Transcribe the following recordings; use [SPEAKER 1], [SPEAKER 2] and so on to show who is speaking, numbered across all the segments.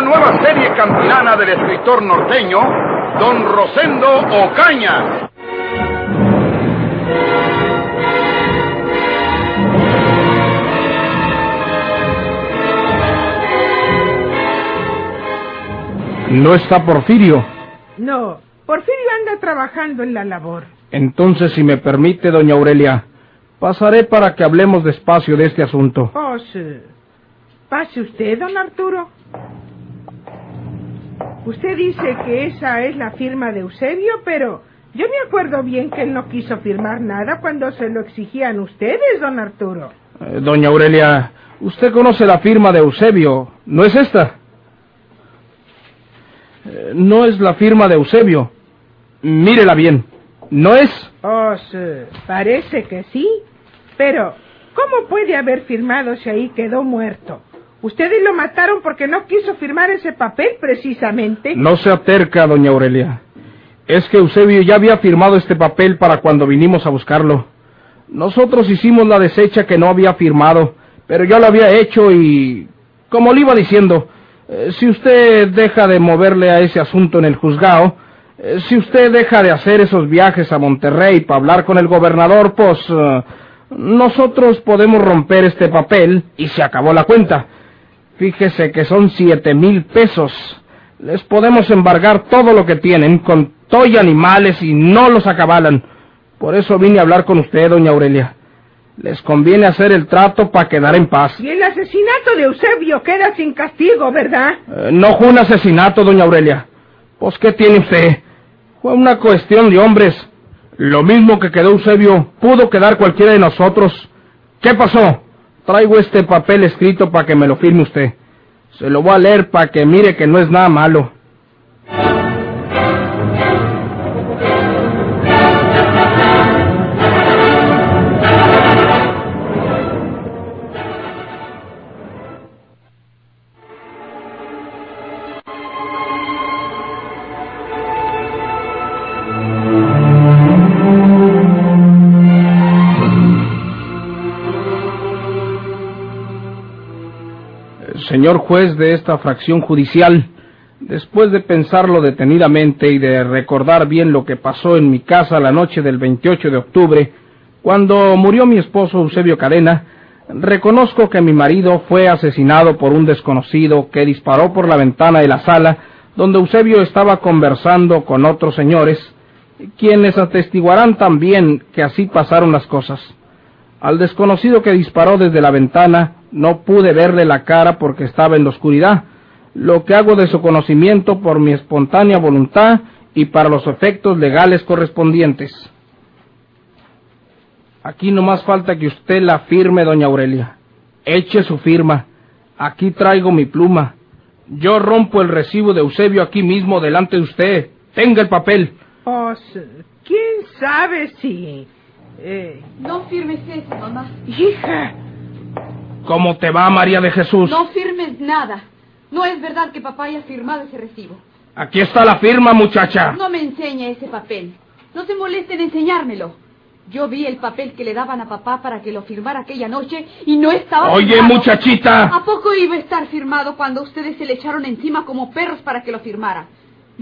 [SPEAKER 1] Una nueva serie campilana del escritor norteño, Don Rosendo Ocaña.
[SPEAKER 2] ¿No está Porfirio?
[SPEAKER 3] No, Porfirio anda trabajando en la labor.
[SPEAKER 2] Entonces, si me permite, doña Aurelia, pasaré para que hablemos despacio de este asunto.
[SPEAKER 3] Oh, sí. Pase usted, don Arturo. Usted dice que esa es la firma de Eusebio, pero yo me acuerdo bien que él no quiso firmar nada cuando se lo exigían ustedes, don Arturo.
[SPEAKER 2] Eh, doña Aurelia, usted conoce la firma de Eusebio, ¿no es esta? Eh, no es la firma de Eusebio. Mírela bien. ¿No es?
[SPEAKER 3] Oh, sí. Parece que sí. Pero, ¿cómo puede haber firmado si ahí quedó muerto? Ustedes lo mataron porque no quiso firmar ese papel precisamente.
[SPEAKER 2] No se aterca, doña Aurelia. Es que Eusebio ya había firmado este papel para cuando vinimos a buscarlo. Nosotros hicimos la desecha que no había firmado, pero ya lo había hecho y... Como le iba diciendo, eh, si usted deja de moverle a ese asunto en el juzgado, eh, si usted deja de hacer esos viajes a Monterrey para hablar con el gobernador, pues eh, nosotros podemos romper este papel y se acabó la cuenta. Fíjese que son siete mil pesos. Les podemos embargar todo lo que tienen con toy animales y no los acabalan. Por eso vine a hablar con usted, doña Aurelia. Les conviene hacer el trato para quedar en paz.
[SPEAKER 3] Y el asesinato de Eusebio queda sin castigo, ¿verdad?
[SPEAKER 2] Eh, no fue un asesinato, doña Aurelia. Pues, ¿qué tiene usted? Fue una cuestión de hombres. Lo mismo que quedó Eusebio, pudo quedar cualquiera de nosotros. ¿Qué pasó? Traigo este papel escrito para que me lo firme usted. Se lo voy a leer para que mire que no es nada malo. Señor juez de esta fracción judicial, después de pensarlo detenidamente y de recordar bien lo que pasó en mi casa la noche del 28 de octubre, cuando murió mi esposo Eusebio Cadena, reconozco que mi marido fue asesinado por un desconocido que disparó por la ventana de la sala donde Eusebio estaba conversando con otros señores, quienes atestiguarán también que así pasaron las cosas. Al desconocido que disparó desde la ventana no pude verle la cara porque estaba en la oscuridad, lo que hago de su conocimiento por mi espontánea voluntad y para los efectos legales correspondientes. Aquí no más falta que usted la firme, doña Aurelia. Eche su firma. Aquí traigo mi pluma. Yo rompo el recibo de Eusebio aquí mismo delante de usted. Tenga el papel.
[SPEAKER 3] Oh. ¿quién sabe si... eh,
[SPEAKER 4] No firmes eso, mamá.
[SPEAKER 3] Hija,
[SPEAKER 2] ¿Cómo te va, María de Jesús?
[SPEAKER 4] No firmes nada. No es verdad que papá haya firmado ese recibo.
[SPEAKER 2] Aquí está la firma, muchacha.
[SPEAKER 4] No me enseñe ese papel. No se moleste en enseñármelo. Yo vi el papel que le daban a papá para que lo firmara aquella noche y no estaba
[SPEAKER 2] Oye,
[SPEAKER 4] firmado.
[SPEAKER 2] muchachita.
[SPEAKER 4] ¿A poco iba a estar firmado cuando ustedes se le echaron encima como perros para que lo firmara?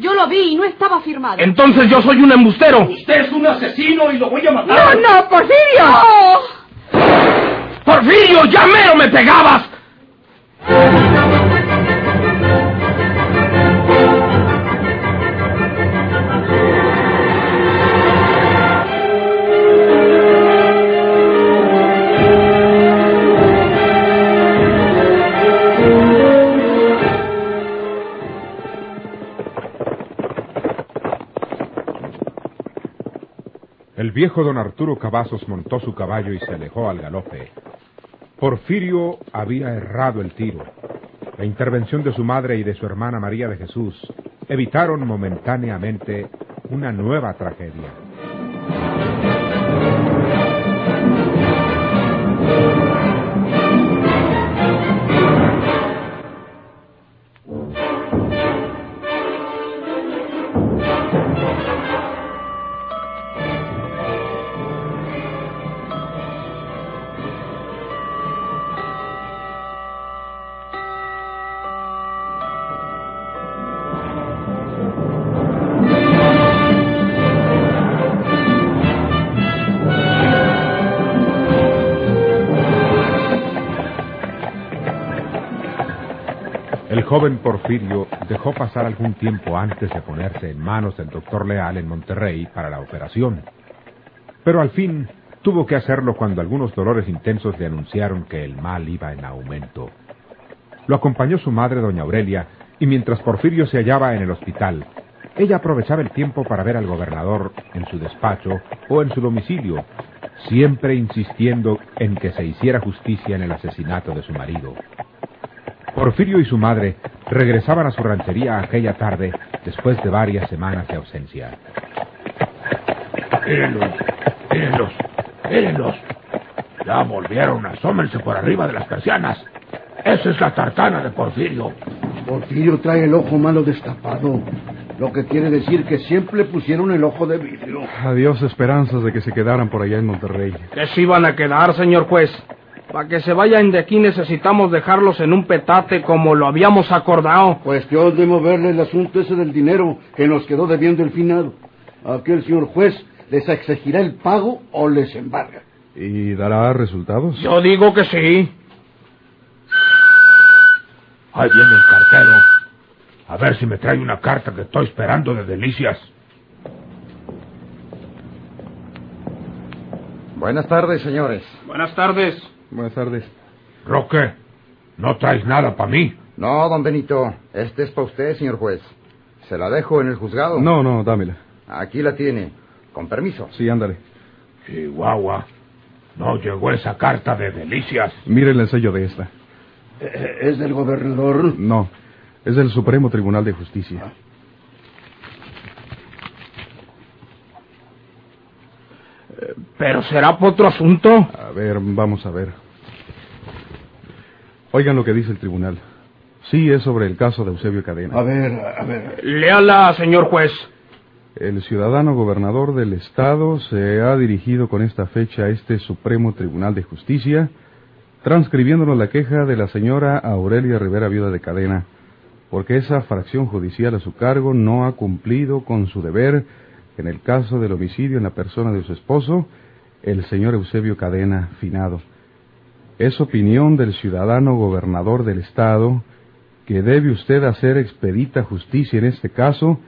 [SPEAKER 4] Yo lo vi y no estaba firmado.
[SPEAKER 2] Entonces yo soy un embustero.
[SPEAKER 1] Usted es un asesino y lo voy a
[SPEAKER 3] no,
[SPEAKER 1] matar.
[SPEAKER 3] no, Porfirio.
[SPEAKER 4] ¡Oh!
[SPEAKER 2] Porfirio, ya mero me pegabas.
[SPEAKER 5] Viejo don Arturo Cavazos montó su caballo y se alejó al galope. Porfirio había errado el tiro. La intervención de su madre y de su hermana María de Jesús evitaron momentáneamente una nueva tragedia. Joven Porfirio dejó pasar algún tiempo antes de ponerse en manos del doctor Leal en Monterrey para la operación. Pero al fin tuvo que hacerlo cuando algunos dolores intensos le anunciaron que el mal iba en aumento. Lo acompañó su madre, doña Aurelia, y mientras Porfirio se hallaba en el hospital, ella aprovechaba el tiempo para ver al gobernador en su despacho o en su domicilio, siempre insistiendo en que se hiciera justicia en el asesinato de su marido. Porfirio y su madre regresaban a su ranchería aquella tarde después de varias semanas de ausencia.
[SPEAKER 6] Mírenlos, mírenlos, mírenlos. Ya volvieron, asómense por arriba de las persianas. Esa es la tartana de Porfirio.
[SPEAKER 7] Porfirio trae el ojo malo destapado. Lo que quiere decir que siempre pusieron el ojo de vidrio.
[SPEAKER 8] Adiós esperanzas de que se quedaran por allá en Monterrey.
[SPEAKER 2] Que se iban a quedar, señor juez. Para que se vayan de aquí necesitamos dejarlos en un petate como lo habíamos acordado.
[SPEAKER 7] Cuestión de moverle el asunto ese del dinero que nos quedó debiendo el finado. Aquel señor juez les exigirá el pago o les embarga.
[SPEAKER 8] ¿Y dará resultados?
[SPEAKER 2] Yo digo que sí.
[SPEAKER 6] Ahí viene el cartero. A ver si me trae una carta que estoy esperando de Delicias.
[SPEAKER 9] Buenas tardes, señores.
[SPEAKER 2] Buenas tardes.
[SPEAKER 8] Buenas tardes.
[SPEAKER 6] Roque, ¿no traes nada para mí?
[SPEAKER 9] No, don Benito. Este es para usted, señor juez. ¿Se la dejo en el juzgado?
[SPEAKER 8] No, no, dámela.
[SPEAKER 9] Aquí la tiene. Con permiso.
[SPEAKER 8] Sí, ándale.
[SPEAKER 6] Chihuahua. No llegó esa carta de Delicias.
[SPEAKER 8] Miren el sello de esta.
[SPEAKER 7] Eh, ¿Es del gobernador?
[SPEAKER 8] No, es del Supremo Tribunal de Justicia.
[SPEAKER 2] Pero será por otro asunto.
[SPEAKER 8] A ver, vamos a ver. Oigan lo que dice el tribunal. Sí, es sobre el caso de Eusebio Cadena.
[SPEAKER 7] A ver, a ver.
[SPEAKER 2] Léala, señor juez.
[SPEAKER 8] El ciudadano gobernador del estado se ha dirigido con esta fecha a este Supremo Tribunal de Justicia, transcribiéndonos la queja de la señora Aurelia Rivera, viuda de Cadena, porque esa fracción judicial a su cargo no ha cumplido con su deber en el caso del homicidio en la persona de su esposo, el señor Eusebio Cadena Finado. Es opinión del ciudadano gobernador del estado que debe usted hacer expedita justicia en este caso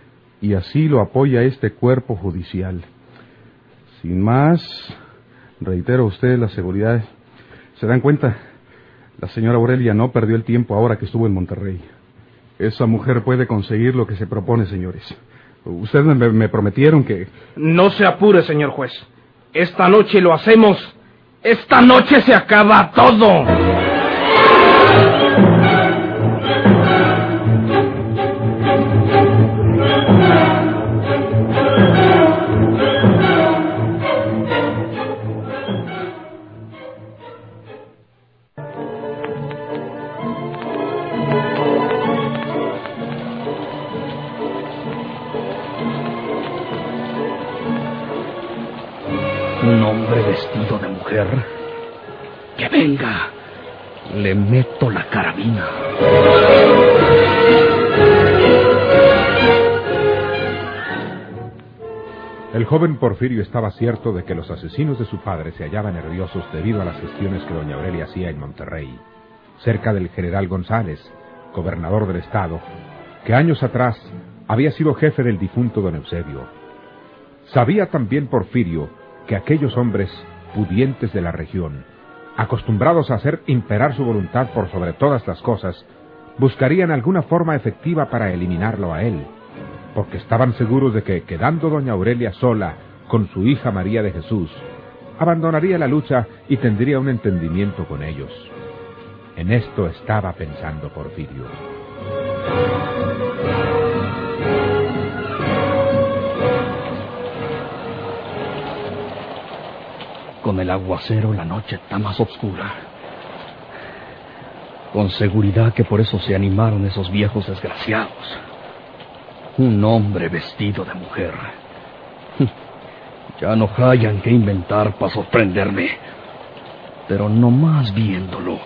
[SPEAKER 8] y así lo apoya este cuerpo judicial. Sin más, reitero a usted la seguridad. ¿Se dan cuenta? La señora Aurelia no perdió el tiempo ahora que estuvo en Monterrey. Esa mujer puede conseguir lo que se propone, señores. Ustedes me, me prometieron que...
[SPEAKER 2] No se apure, señor juez. Esta noche lo hacemos. Esta noche se acaba todo.
[SPEAKER 5] El joven Porfirio estaba cierto de que los asesinos de su padre se hallaban nerviosos debido a las gestiones que doña Aurelia hacía en Monterrey, cerca del general González, gobernador del estado, que años atrás había sido jefe del difunto don Eusebio. Sabía también Porfirio que aquellos hombres pudientes de la región, acostumbrados a hacer imperar su voluntad por sobre todas las cosas, buscarían alguna forma efectiva para eliminarlo a él, porque estaban seguros de que, quedando doña Aurelia sola con su hija María de Jesús, abandonaría la lucha y tendría un entendimiento con ellos. En esto estaba pensando Porfirio.
[SPEAKER 2] Con el aguacero la noche está más oscura. Con seguridad que por eso se animaron esos viejos desgraciados. Un hombre vestido de mujer. Ya no hallan qué inventar para sorprenderme. Pero no más viéndolo,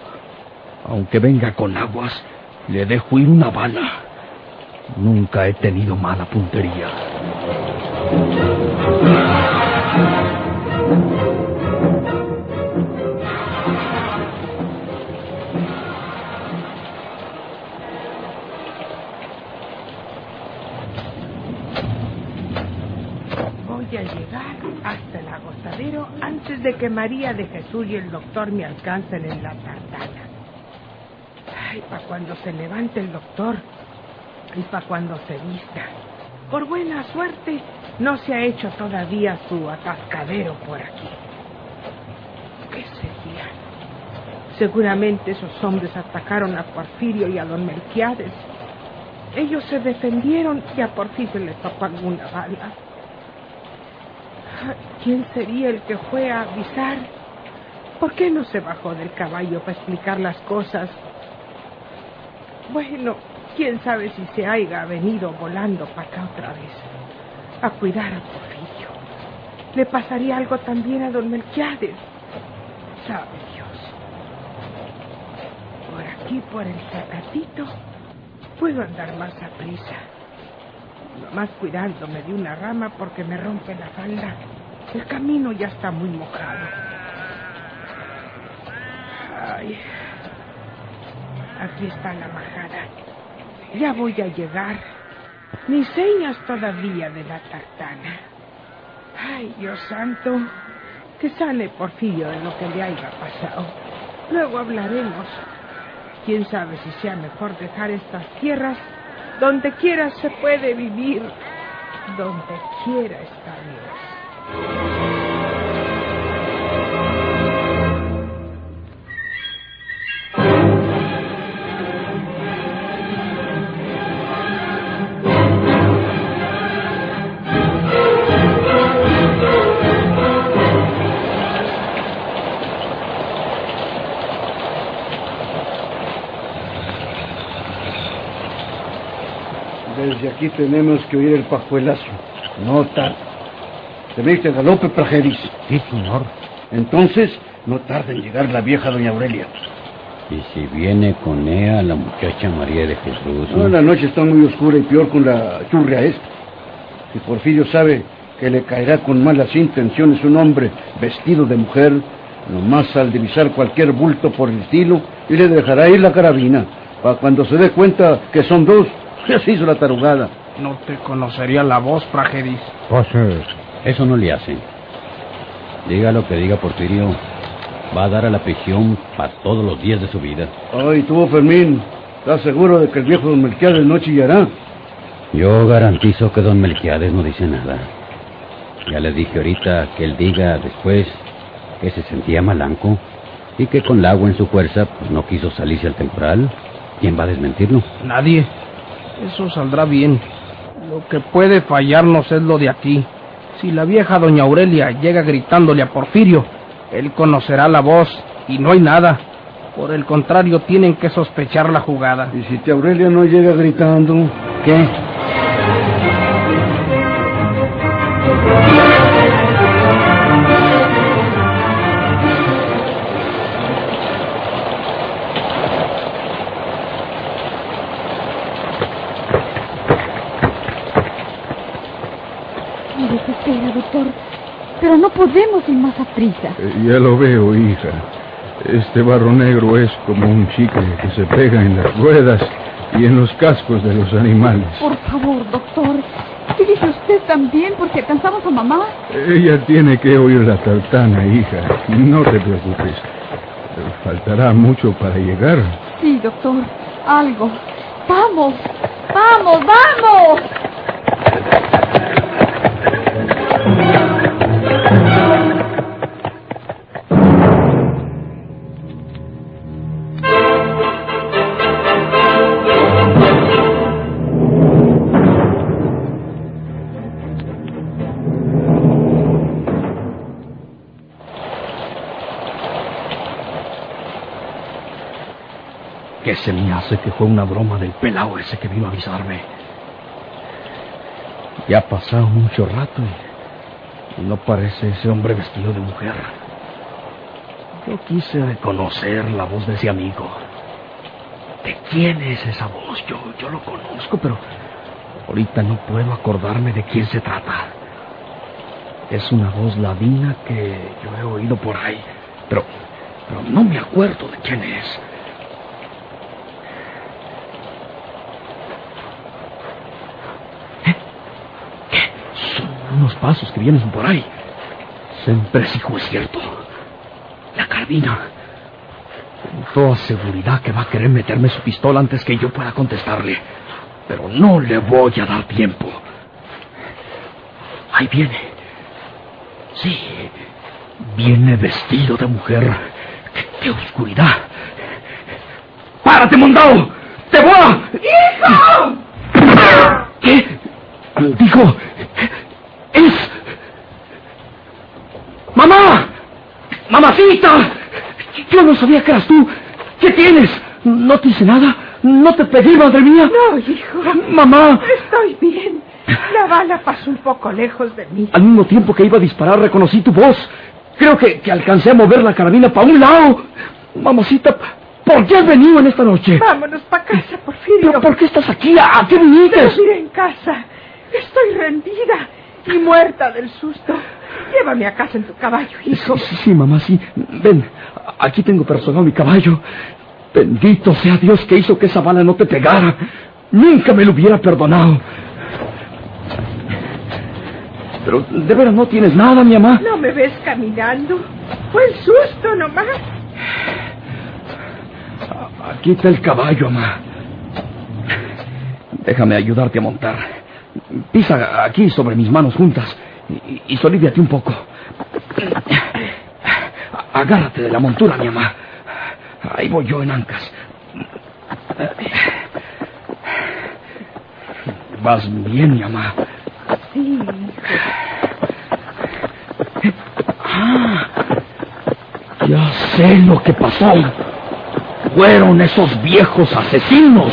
[SPEAKER 2] aunque venga con aguas, le dejo ir una bala. Nunca he tenido mala puntería.
[SPEAKER 3] De que María de Jesús y el doctor me alcancen en la tartana. Ay, para cuando se levante el doctor y para cuando se vista. Por buena suerte, no se ha hecho todavía su atascadero por aquí. ¿Qué sería? Seguramente esos hombres atacaron a Porfirio y a don Melquiades. Ellos se defendieron y a Porfirio le tocó alguna bala. ¿Quién sería el que fue a avisar? ¿Por qué no se bajó del caballo para explicar las cosas? Bueno, quién sabe si se haya venido volando para acá otra vez a cuidar a Porfirio. ¿Le pasaría algo también a don Melquiades? Sabe Dios. Por aquí, por el zacatito, puedo andar más a prisa. Nomás cuidándome de una rama porque me rompe la falda. El camino ya está muy mojado. Ay, aquí está la majada. Ya voy a llegar. Ni señas todavía de la tartana. Ay, Dios santo, que sane Porfirio de lo que le haya pasado. Luego hablaremos. Quién sabe si sea mejor dejar estas tierras donde quiera se puede vivir. Donde quiera está Dios.
[SPEAKER 7] Desde aquí tenemos que oír el pajuelazo. No tarde. ¿Te viste galope, Prajeris?
[SPEAKER 10] Sí, señor.
[SPEAKER 7] Entonces, no tarda en llegar la vieja doña Aurelia.
[SPEAKER 10] Y si viene con ella la muchacha María de Jesús.
[SPEAKER 7] No, la noche está muy oscura y peor con la churria esta. Si Porfirio sabe que le caerá con malas intenciones un hombre vestido de mujer, nomás al divisar cualquier bulto por el estilo, y le dejará ir la carabina, para cuando se dé cuenta que son dos, ya se hizo la tarugada.
[SPEAKER 2] No te conocería la voz, Prajeris.
[SPEAKER 10] Pues eh, eso no le hace. Diga lo que diga Porfirio. Va a dar a la prisión para todos los días de su vida.
[SPEAKER 7] Ay, tú, Fermín, ¿estás seguro de que el viejo don Melquiades no chillará?
[SPEAKER 10] Yo garantizo que don Melquiades no dice nada. Ya le dije ahorita que él diga después que se sentía malanco y que con el agua en su fuerza pues, no quiso salirse al temporal. ¿Quién va a desmentirlo?
[SPEAKER 2] Nadie. Eso saldrá bien. Lo que puede fallarnos es lo de aquí. Si la vieja doña Aurelia llega gritándole a Porfirio, él conocerá la voz y no hay nada. Por el contrario, tienen que sospechar la jugada.
[SPEAKER 7] Y si tía Aurelia no llega gritando, ¿qué?
[SPEAKER 4] Podemos ir más a prisa.
[SPEAKER 8] Eh, ya lo veo, hija. Este barro negro es como un chicle que se pega en las ruedas y en los cascos de los animales.
[SPEAKER 4] Por favor, doctor. ¿Qué dice usted también? Porque alcanzamos a mamá.
[SPEAKER 8] Ella tiene que oír la tartana, hija. No te preocupes. Faltará mucho para llegar.
[SPEAKER 4] Sí, doctor. Algo. Vamos. Vamos, vamos.
[SPEAKER 11] Qué se me hace que fue una broma del pelao ese que vino a avisarme. Ya ha pasado mucho rato y, y no parece ese hombre vestido de mujer. Yo quise reconocer la voz de ese amigo. ¿De quién es esa voz? Yo, yo lo conozco, pero ahorita no puedo acordarme de quién se trata. Es una voz ladina que yo he oído por ahí, pero, pero no me acuerdo de quién es. ¿Eh? ¿Qué? Son unos pasos que vienen por ahí. Siempre hijo es cierto. La carabina. Con toda seguridad que va a querer meterme su pistola antes que yo pueda contestarle. Pero no le voy a dar tiempo. Ahí viene. Sí, viene vestido de mujer. ¡Qué, oscuridad! ¡Párate, mondao! ¡Te voy. ¡Hijo! ¿Qué? Dijo... Es... ¡Mamá! ¡Mamacita! Yo no sabía que eras tú. ¿Qué tienes? ¿No te hice nada? ¿No te pedí, madre mía?
[SPEAKER 3] No, hijo.
[SPEAKER 11] Mamá.
[SPEAKER 3] Estoy bien. La bala pasó un poco lejos de mí.
[SPEAKER 11] Al mismo tiempo que iba a disparar, reconocí tu voz. Creo que, que alcancé a mover la carabina para un lado. Mamacita, ¿por qué has venido en esta noche?
[SPEAKER 3] Vámonos para casa, Porfirio.
[SPEAKER 11] ¿Pero por qué estás aquí? ¿A qué viniste?
[SPEAKER 3] Dormiré en casa. Estoy rendida y muerta del susto. Llévame a casa en tu caballo, hijo.
[SPEAKER 11] Sí, sí, sí, mamá, sí. Ven, aquí tengo personal mi caballo. Bendito sea Dios que hizo que esa bala no te pegara. Nunca me lo hubiera perdonado. Pero de veras no tienes nada, mi mamá.
[SPEAKER 3] No me ves caminando. Fue el susto nomás.
[SPEAKER 11] Aquí está el caballo, mamá. Déjame ayudarte a montar. Pisa aquí sobre mis manos juntas y, y solíviate un poco. Agárrate de la montura, mi mamá. Ahí voy yo en ancas. Vas bien, mi mamá.
[SPEAKER 3] Sí,
[SPEAKER 11] Ah, ya sé lo que pasó. Fueron esos viejos asesinos.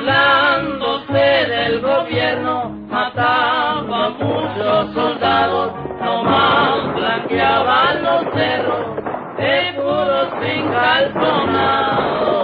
[SPEAKER 12] burlándose del gobierno, mataba a muchos soldados, nomás blanqueaban los cerros de puros encalzonados.